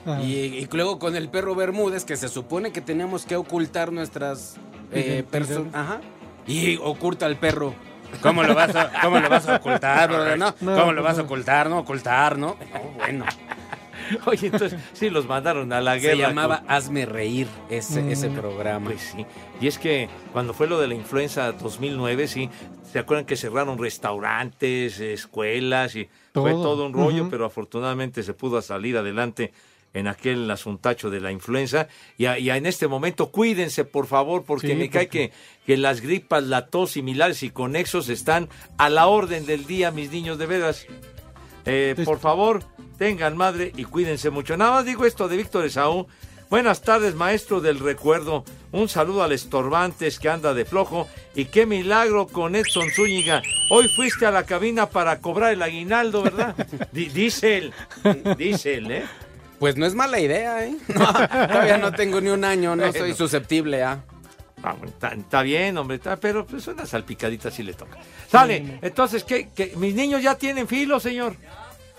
Ah. Y, y luego con el perro Bermúdez, que se supone que tenemos que ocultar nuestras eh, personas. Ajá. Y oculta al perro. ¿Cómo lo vas a, cómo lo vas a ocultar, *laughs* brother? No, No, ¿Cómo lo vas a ocultar? No, ocultar, ¿no? No, bueno. *laughs* Oye, entonces sí los mandaron a la guerra. Se llamaba con- Hazme Reír ese, ese programa. Pues sí. Y es que cuando fue lo de la influenza 2009, sí, ¿se acuerdan que cerraron restaurantes, escuelas y fue Todo. un rollo, pero afortunadamente se pudo salir adelante en aquel asuntacho de la influenza. Y, a- y a- en este momento cuídense, por favor, porque Sí, me cae porque- que, que las gripas, la tos similares y conexos están a la orden del día, mis niños, de veras. Eh, por favor, tengan madre y cuídense mucho. Nada más digo esto de Víctor Esaú. Buenas tardes, maestro del recuerdo. Un saludo al Estorbantes que anda de flojo. Y qué milagro con Edson Zúñiga. Hoy fuiste a la cabina para cobrar el aguinaldo, ¿verdad? *laughs* Di- dice él. Dice él, ¿eh? Pues no es mala idea, ¿eh? *laughs* No, todavía no tengo ni un año, no soy susceptible a. Ah, bueno, Está, está bien, hombre, está- pero pues una salpicadita sí le toca. Sale, entonces, ¿qué, qué? mis niños ya tienen filo, señor?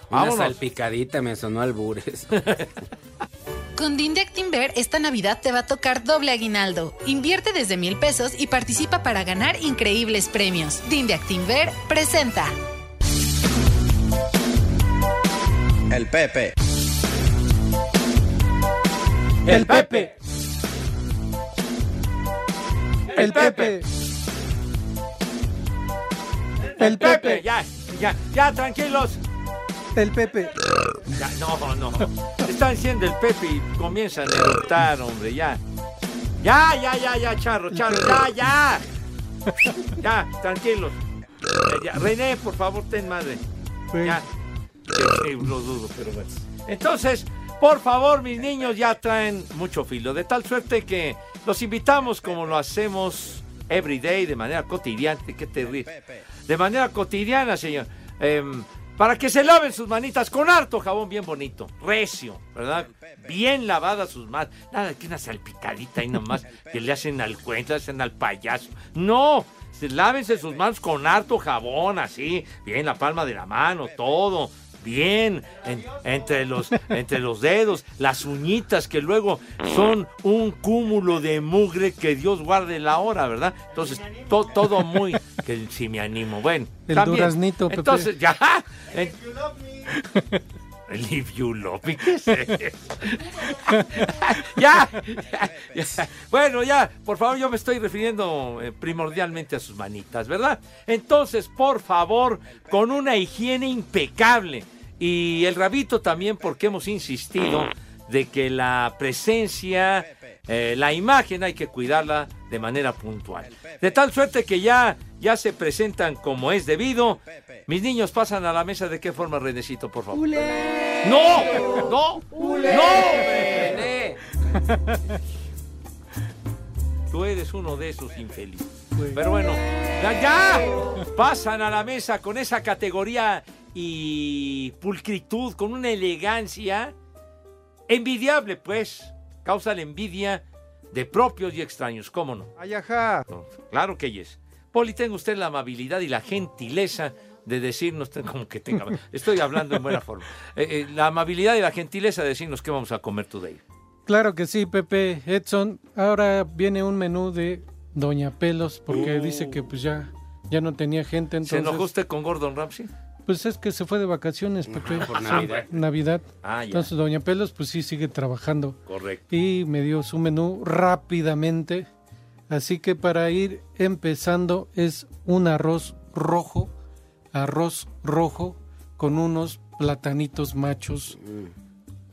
Una Vámonos. salpicadita me sonó albures. *laughs* Con Dinde Actinver esta Navidad te va a tocar doble aguinaldo. Invierte desde mil pesos y participa para ganar increíbles premios. Dinde Actinver presenta. El Pepe. El Pepe. El Pepe. El Pepe. Ya, ya, ya, tranquilos. El Pepe. Ya, no, no. Están diciendo el Pepe y comienzan a eructar, hombre, ya. Ya, ya, ya, ya, charro, charro, ya, ya. Ya, tranquilos. Ya, ya. René, por favor, ten madre. Ya. Sí, sí, lo dudo, pero bueno. Entonces, por favor, mis niños ya traen mucho filo, de tal suerte que los invitamos como lo hacemos every day, de manera cotidiana. ¿Qué te ríes? De manera cotidiana, señor. Em, para que se laven sus manitas con harto jabón bien bonito, recio, ¿verdad? Bien lavadas sus manos. Nada que una salpicadita ahí nomás que le hacen al cuento, le hacen al payaso. No, se- lávense sus manos con harto jabón, así, bien la palma de la mano, todo. Bien, en- entre, los, entre los dedos, las uñitas que luego son un cúmulo de mugre que Dios guarde la hora, ¿verdad? Entonces, to- todo muy... que si me animo, bueno. El también. duraznito, Pepe. Entonces, ya. *laughs* en- If you love ya. Bueno, ya, por favor, yo me estoy refiriendo eh, primordialmente a sus manitas, ¿verdad? Entonces, por favor, con una higiene impecable. Y el rabito también, porque hemos insistido de que la presencia, eh, la imagen hay que cuidarla de manera puntual. De tal suerte que ya, ya se presentan como es debido. Mis niños pasan a la mesa de qué forma, Renecito, por favor. ¡No! ¡No! ¡No! René! Tú eres uno de esos infelices. Pero bueno, ya, ya pasan a la mesa con esa categoría y pulcritud, con una elegancia envidiable, pues. Causa la envidia de propios y extraños, ¿cómo no? Ay, ajá. No, Claro que yes. Poli, tenga usted la amabilidad y la gentileza de decirnos, *laughs* como que tenga, estoy hablando en buena forma, Eh, eh, la amabilidad y la gentileza de decirnos qué vamos a comer today. Claro que sí, Pepe. Edson, ahora viene un menú de Doña Pelos porque Uh. dice que pues ya, ya no tenía gente. Entonces, ¿Se enojó usted con Gordon Ramsay? Pues es que se fue de vacaciones, Pepe. por Sí, Navidad. Navidad. Ah, ya. Entonces Doña Pelos pues sí sigue trabajando. Correcto. Y me dio su menú rápidamente. Así que para ir empezando es un arroz rojo, arroz rojo con unos platanitos machos.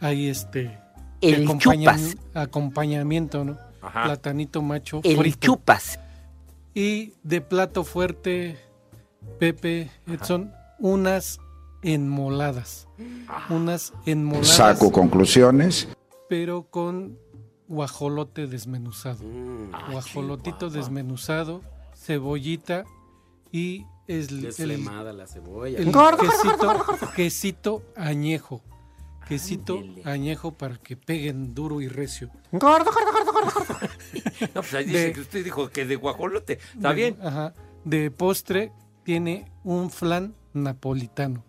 Ahí este El chupas. acompañamiento, ¿no? Ajá. Platanito macho El frito. chupas. Y de plato fuerte, Pepe Edson, unas enmoladas. Unas enmoladas. Saco conclusiones. Pero con guajolote desmenuzado. Guajolotito desmenuzado, cebollita y es el, el- Deslemada la cebolla. el quesito, quesito añejo. Quesito añejo para que peguen duro y recio. Gordo, gordo, gordo, gordo. *laughs* No, pues ahí dice De- que usted dijo que de guajolote. ¿Está De- bien? Ajá. De postre tiene un flan napolitano.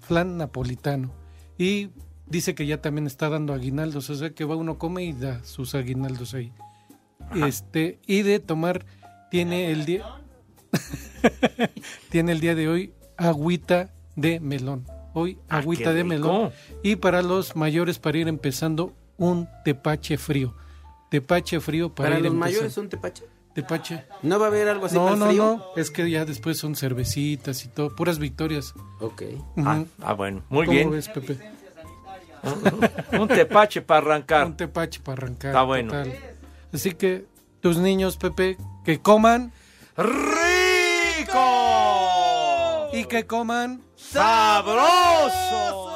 Flan napolitano. Y dice que ya también está dando aguinaldos. O sea que va uno come y da sus aguinaldos ahí. Este, y de tomar, tiene el día. *laughs* tiene el día de hoy agüita de melón. Hoy Ah, agüita de rico. melón. Y para los mayores, para ir empezando, un tepache frío. Tepache frío para, Para ir los empezando. mayores un tepache. Tepache. ¿No va a haber algo así No, para el no, frío? no. Es que ya después son cervecitas y todo. Puras victorias. Ok. Ah, ah, bueno, muy ¿Cómo bien. ves, Pepe? Un tepache para arrancar. Un tepache para arrancar. Está bueno. total. Así que tus niños, Pepe, que coman. ¡Rico! Y que coman. ¡Sabroso!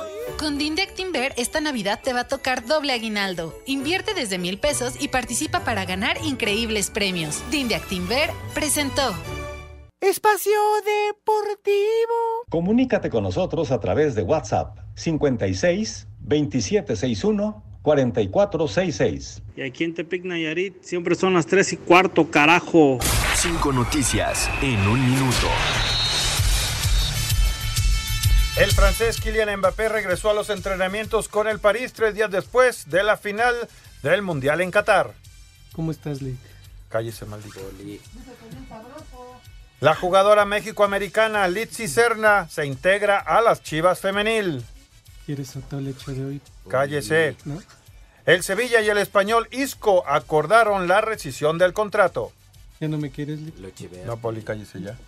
Con Dinde Actinver esta Navidad te va a tocar doble aguinaldo. Invierte desde mil pesos y participa para ganar increíbles premios. Dinde Actinver presentó. Espacio Deportivo. Comunícate con nosotros a través de WhatsApp 56 2761 4466. Y aquí en Tepic Nayarit siempre son las 3 y cuarto, carajo. Cinco noticias en un minuto. El francés Kylian Mbappé regresó a los entrenamientos con el París tres días después de la final del Mundial en Qatar. ¿Cómo estás, Lick? Cállese, maldito. La jugadora méxico-americana Litzy Serna se integra a las Chivas Femenil. ¿Quieres otro leche de hoy? Cállese. ¿No? El Sevilla y el español Isco acordaron la rescisión del contrato. ¿Ya no me quieres, Lick? No, Poli, cállese ya.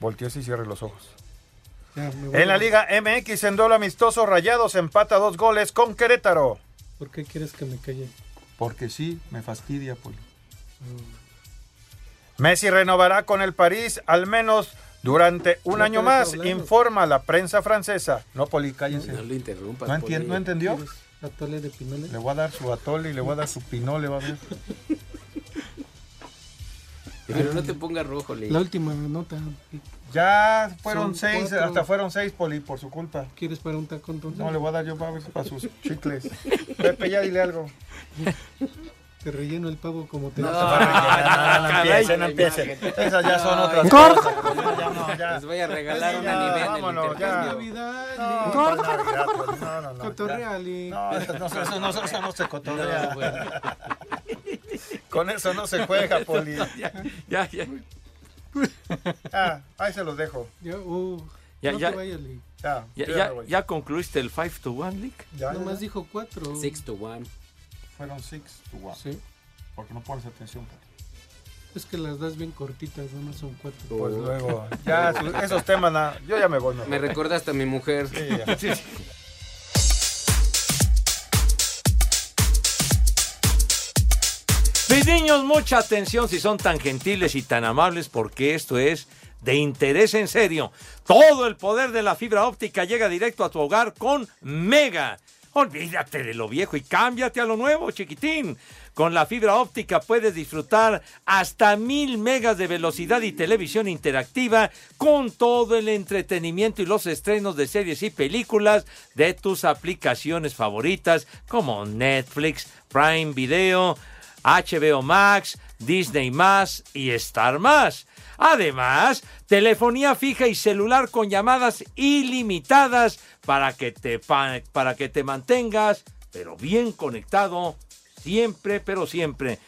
Volteese y cierre los ojos. Ya, En la Liga MX, en duelo amistoso, Rayados empata dos goles con Querétaro. ¿Por qué quieres que me calle? Porque sí, me fastidia, Poli. Mm. Messi renovará con el París al menos durante un No año más, informa la prensa francesa. No, Poli, cállense. No lo interrumpas. ¿No. ¿no entendió? ¿Quieres atole de pinoles? Le voy a dar su atole y le voy a dar su pinole, va a ver. *laughs* Pero no te pongas rojo, Lee. La última nota. Ya fueron Son seis, cuatro. hasta fueron seis, Poli, por su culpa. ¿Quieres para un taco entonces? No, le voy a dar yo para, ver, para sus chicles. Pepe, ya dile algo. Te relleno el pavo como te No, gusta. se va a rellenar, no, no, no no empiece. Esas ya son otras Gordo. cosas. Ya no, ya. Les voy a regalar Ya, una nivel en el vámonos, ya. intercambio. Navidad, No, no, no, no, no, Cotorrea, ya. Lick. No, eso no, eso no, eso no se cotorrea. No, bueno. Con eso no se juega, Poli. Ya, ya. *laughs* Ah, ahí se los dejo. Ya, uh, Ya, no ya. te vayas, Lick. Ya, ¿Ya, yo ya, me ya concluiste el 5 to 1 league? Ya, Nomás dijo cuatro. Six to one. Fueron six to one. Sí. Porque no pones atención. Es que las das bien cortitas, nomás son cuatro. Pues luego, ya, esos temas, na- yo ya me voy. mejor. Me recordaste a mi mujer. Sí, ya. *laughs* Niños, mucha atención si son tan gentiles y tan amables porque esto es de interés en serio. Todo el poder de la fibra óptica llega directo a tu hogar con Mega. Olvídate de lo viejo y cámbiate a lo nuevo, chiquitín. Con la fibra óptica puedes disfrutar hasta mil megas de velocidad y televisión interactiva con todo el entretenimiento y los estrenos de series y películas de tus aplicaciones favoritas como Netflix, Prime Video, HBO Max, Disney y Star Más. Además, telefonía fija y celular con llamadas ilimitadas para que te, pa- para que te mantengas, pero bien conectado, siempre, pero siempre.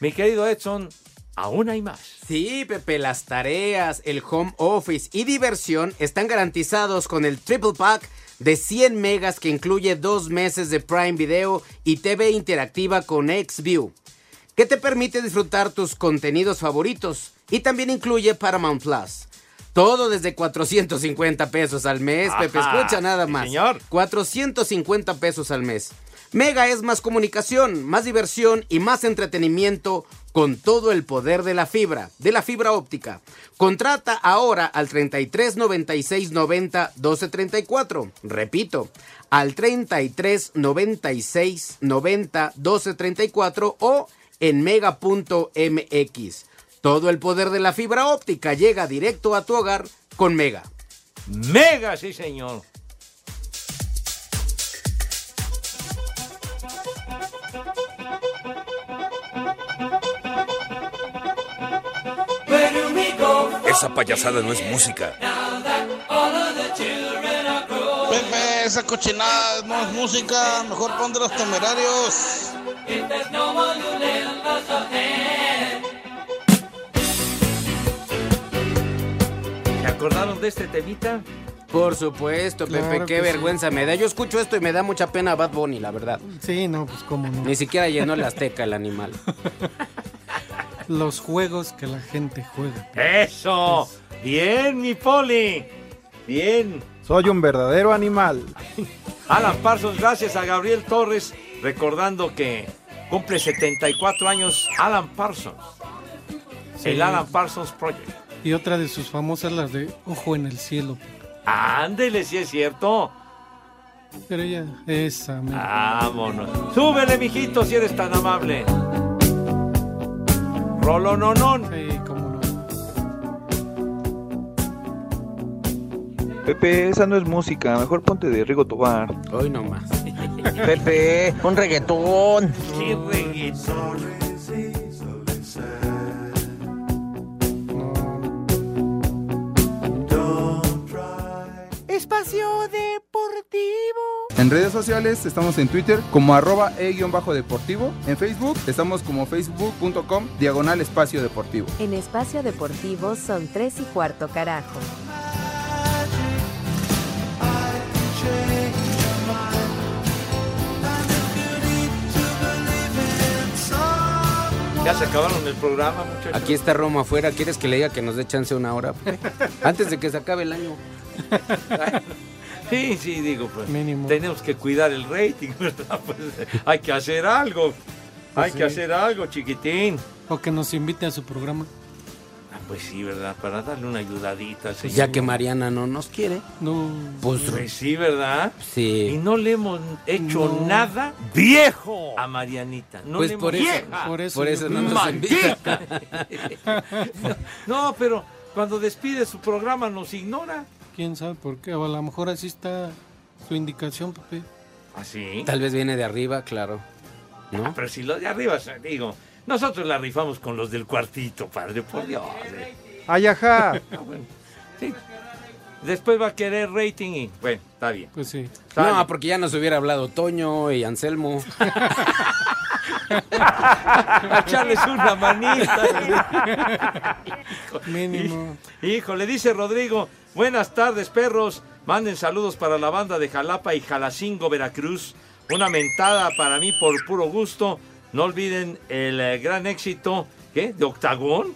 Mi querido Edson, aún hay más. Sí, Pepe, las tareas, el home office y diversión están garantizados con el triple pack de 100 megas que incluye dos meses de Prime Video y TV interactiva con XView, que te permite disfrutar tus contenidos favoritos y también incluye Paramount Plus. Todo desde 450 pesos al mes, Pepe, Ajá, escucha nada más. señor. 450 pesos al mes. Mega es más comunicación, más diversión y más entretenimiento con todo el poder de la fibra, de la fibra óptica. Contrata ahora al 33 96 90 12 34. Repito, al 33 96 90 12 34 o en mega.mx. Todo el poder de la fibra óptica llega directo a tu hogar con Mega. Mega, sí, señor. Esa payasada no es música. Pepe, esa cochinada no es música, mejor pon de los temerarios. ¿Se acordaron de este temita? Por supuesto, Pepe, Claro qué que sí. vergüenza me da. Yo escucho esto y me da mucha pena Bad Bunny, la verdad. Sí, no, pues cómo no. Ni siquiera llenó el Azteca el animal. *laughs* Los juegos que la gente juega. ¡Eso! Bien, mi poli. Bien. Soy un verdadero animal. Alan Parsons, gracias a Gabriel Torres, recordando que cumple 74 años Alan Parsons. Sí. El Alan Parsons Project. Y otra de sus famosas, las de Ojo en el cielo. Ándele, si es cierto. Pero ya, esa, mira. Vámonos. Súbele, mijito, si eres tan amable. Rolononón. Sí, cómo no. Pepe, esa no es música, mejor ponte de Rigo Tobar. Hoy nomás. Pepe, un reggaetón. ¡Qué reggaetón! Espacio Deportivo. En redes sociales estamos en Twitter como arroba e-deportivo. En Facebook estamos como facebook.com diagonal espacio deportivo. En Espacio Deportivo son tres y cuarto carajo. Ya se acabaron el programa, muchachos. Aquí está Roma afuera. ¿Quieres que le diga que nos dé chance una hora? *laughs* Antes de que se acabe el año. Sí, sí, digo, pues tenemos que cuidar el rating, *laughs* ¿verdad? Pues, hay que hacer algo. Pues hay sí. que hacer algo, chiquitín. O que nos invite a su programa. Ah, pues sí, ¿verdad? Para darle una ayudadita. Pues señor. ya que Mariana no nos quiere. No. Pues, Pues sí, ¿verdad? Sí. Y no le hemos hecho No. nada viejo a Marianita. No Pues le por hemos- eso, ¡Vieja! por eso Por eso no nos ¡Maldita! *laughs* *laughs* no, pero cuando despide su programa nos ignora. ¿Quién sabe por qué? O a lo mejor así está su indicación, Pepe. ¿Así? Tal vez viene de arriba, claro. ¿No? Ah, pero si los de arriba, digo, nosotros la rifamos con los del cuartito, padre, por Dios. eh. Ay, ajá. Ah, bueno, sí. Después va a querer rating y, bueno, está bien. Pues sí. No, porque ya nos hubiera hablado Toño y Anselmo. A *laughs* echarles una manita. *laughs* Mínimo. Hijo, le dice Rodrigo, buenas tardes, perros. Manden saludos para la banda de Jalapa y Jalacingo, Veracruz. Una mentada para mí por puro gusto. No olviden el eh, gran éxito, ¿qué? ¿De Octagón?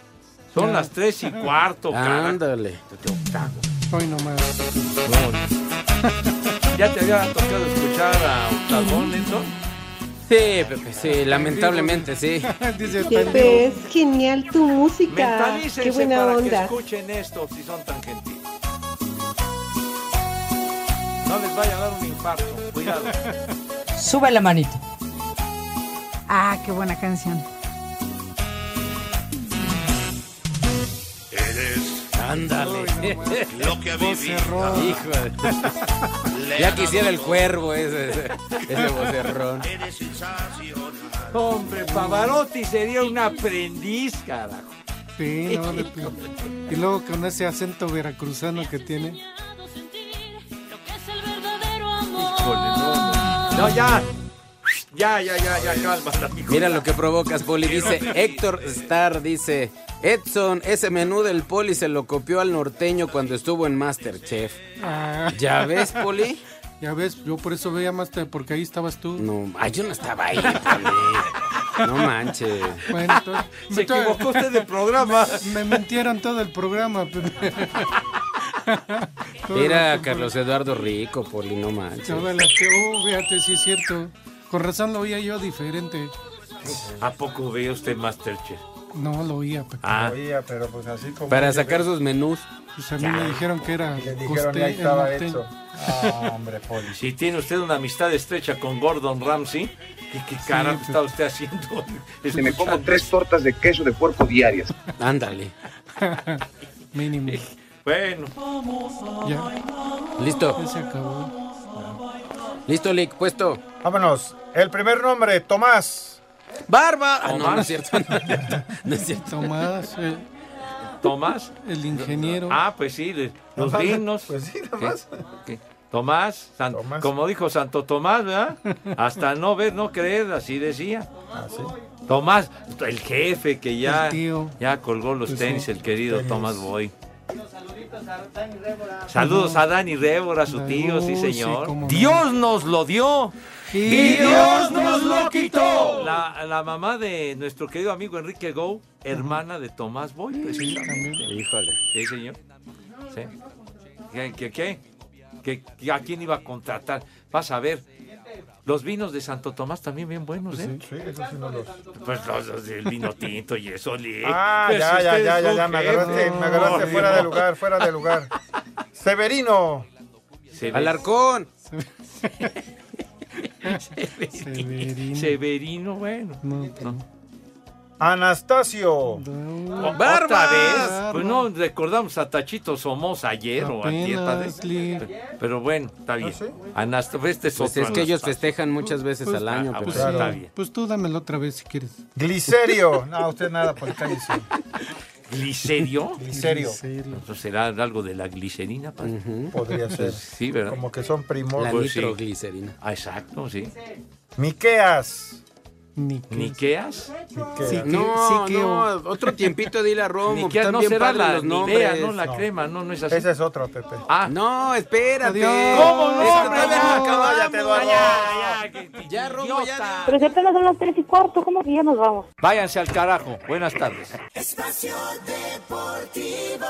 Son Ya. las tres y cuarto, *laughs* cara. Ándale. De Octagón. Hoy nomás. *laughs* ¿Ya te había tocado escuchar a Octagón, Lenson? Sí, Pepe, sí, *laughs* lamentablemente sí. Dice Pepe, es genial tu música. Mentalícense Qué buena para que onda. escuchen esto si son tan gentiles. No les vaya a dar un infarto, cuidado. Sube la manito. Ah, qué buena canción. Eres Ándale. lo que ha vivido. Hijo de- Ya quisiera el cuervo ese, ese, ese vocerrón. Eres sensacional. Hombre, Pavarotti sería un aprendiz, carajo. Sí, no, de- y luego con ese acento veracruzano que tiene. Híjole, no, no. No, ya. Ya, ya, ya, ya, cálmate, amigo. Mira lo que provocas, Poli. Dice Héctor Star, dice Edson, ese menú del Poli se lo copió al norteño cuando estuvo en Masterchef. Ah. ¿Ya ves, Poli? *laughs* Ya ves, yo por eso veía te- porque ahí estabas tú. No, ay, yo no estaba ahí, Poli. No manches. Bueno, entonces- *laughs* Se equivocó usted de programa. *laughs* Me mintieron todo el programa, Era Carlos Eduardo Rico, Poli, no manches. Toda la que, oh, fíjate, sí es cierto. Con razón lo oía yo diferente. ¿A poco ve usted Masterchef? No lo oía, Pepe. Ah, Oía, pero pues así como... Para sacar sus menús. Pues a mí me dijeron que era Le dijeron, coste- ahí estaba. Edson. Ah, hombre, Poli. si tiene usted una amistad estrecha con Gordon Ramsay, ¿qué, qué carajo pues- está usted haciendo? *laughs* Se me como tres tortas de queso de puerco diarias. Ándale. *laughs* Mínimo. Bueno, Ya, Listo. ya se acabó. Listo, Lick, puesto. Vámonos. El primer nombre, Tomás. Barba. Ah, no, Tomás. no es cierto. *laughs* No es cierto. No es cierto. Tomás, eh, Tomás. el ingeniero. Ah, pues sí, los Tomás, vinos. Pues sí, Tomás. ¿Qué? Tomás, San- Tomás. como dijo Santo Tomás, ¿verdad? Hasta no ver, no creer, así decía. Ah, sí. Tomás, el jefe que ya, El tío. ya colgó los Pues tenis, sí. el querido Tenis. Tomás Boy. Saludos a Dani Révora, su tío, sí señor. Dios nos lo dio. Y Dios nos lo quitó. La, la mamá de nuestro querido amigo Enrique Go, hermana de Tomás Boy, precisamente. Híjole. Sí, señor. Sí. ¿Qué, qué, qué? ¿Qué- qué- ¿A quién iba a contratar? Vas a ver. Los vinos de Santo Tomás también bien buenos, ¿eh? Sí, eso sí no los... Pues los, los del vino tinto y eso, Lee. Ah, Pues ya, si ya, ya, ya, ya, me agarraste, me agarraste fuera de lugar, fuera de lugar. Severino. Se ve- Alarcón. *laughs* Severino. Severino, bueno. No, pues No. no. Anastasio. ¿Otra vez? Pues no recordamos a Tachito Somos ayer o ayer. Pero bueno, está bien. sí? Anastasio, este es Pues otro es que ellos festejan muchas veces Pues, al año, ah, pues, Claro. está bien. Pues tú dámelo otra vez si quieres. Glicerio. No, usted nada, por cállese. ¿Glicerio? Glicerio. ¿Entonces será algo de la glicerina? padre? Podría ser. Pues sí, ¿verdad? Como que son primos. La Pues sí. nitroglicerina. Ah, exacto, sí. Miqueas. ¿Niqueas? Miqueas. no, no, otro tiempito dile a Romo. Niqueas no será la los Nivea. ¿no? La crema, ¿no? No es así. Ese es otro, Pepe. Ah, No, espérate. ¿Cómo no, Es que hombre? todavía No, no acabamos. cállate, Eduardo. ya, ya, Ya, Romo, ya. Pero si apenas son las tres y cuarto, ¿cómo que ya nos vamos? Váyanse al carajo. Buenas tardes. Espacio Deportivo.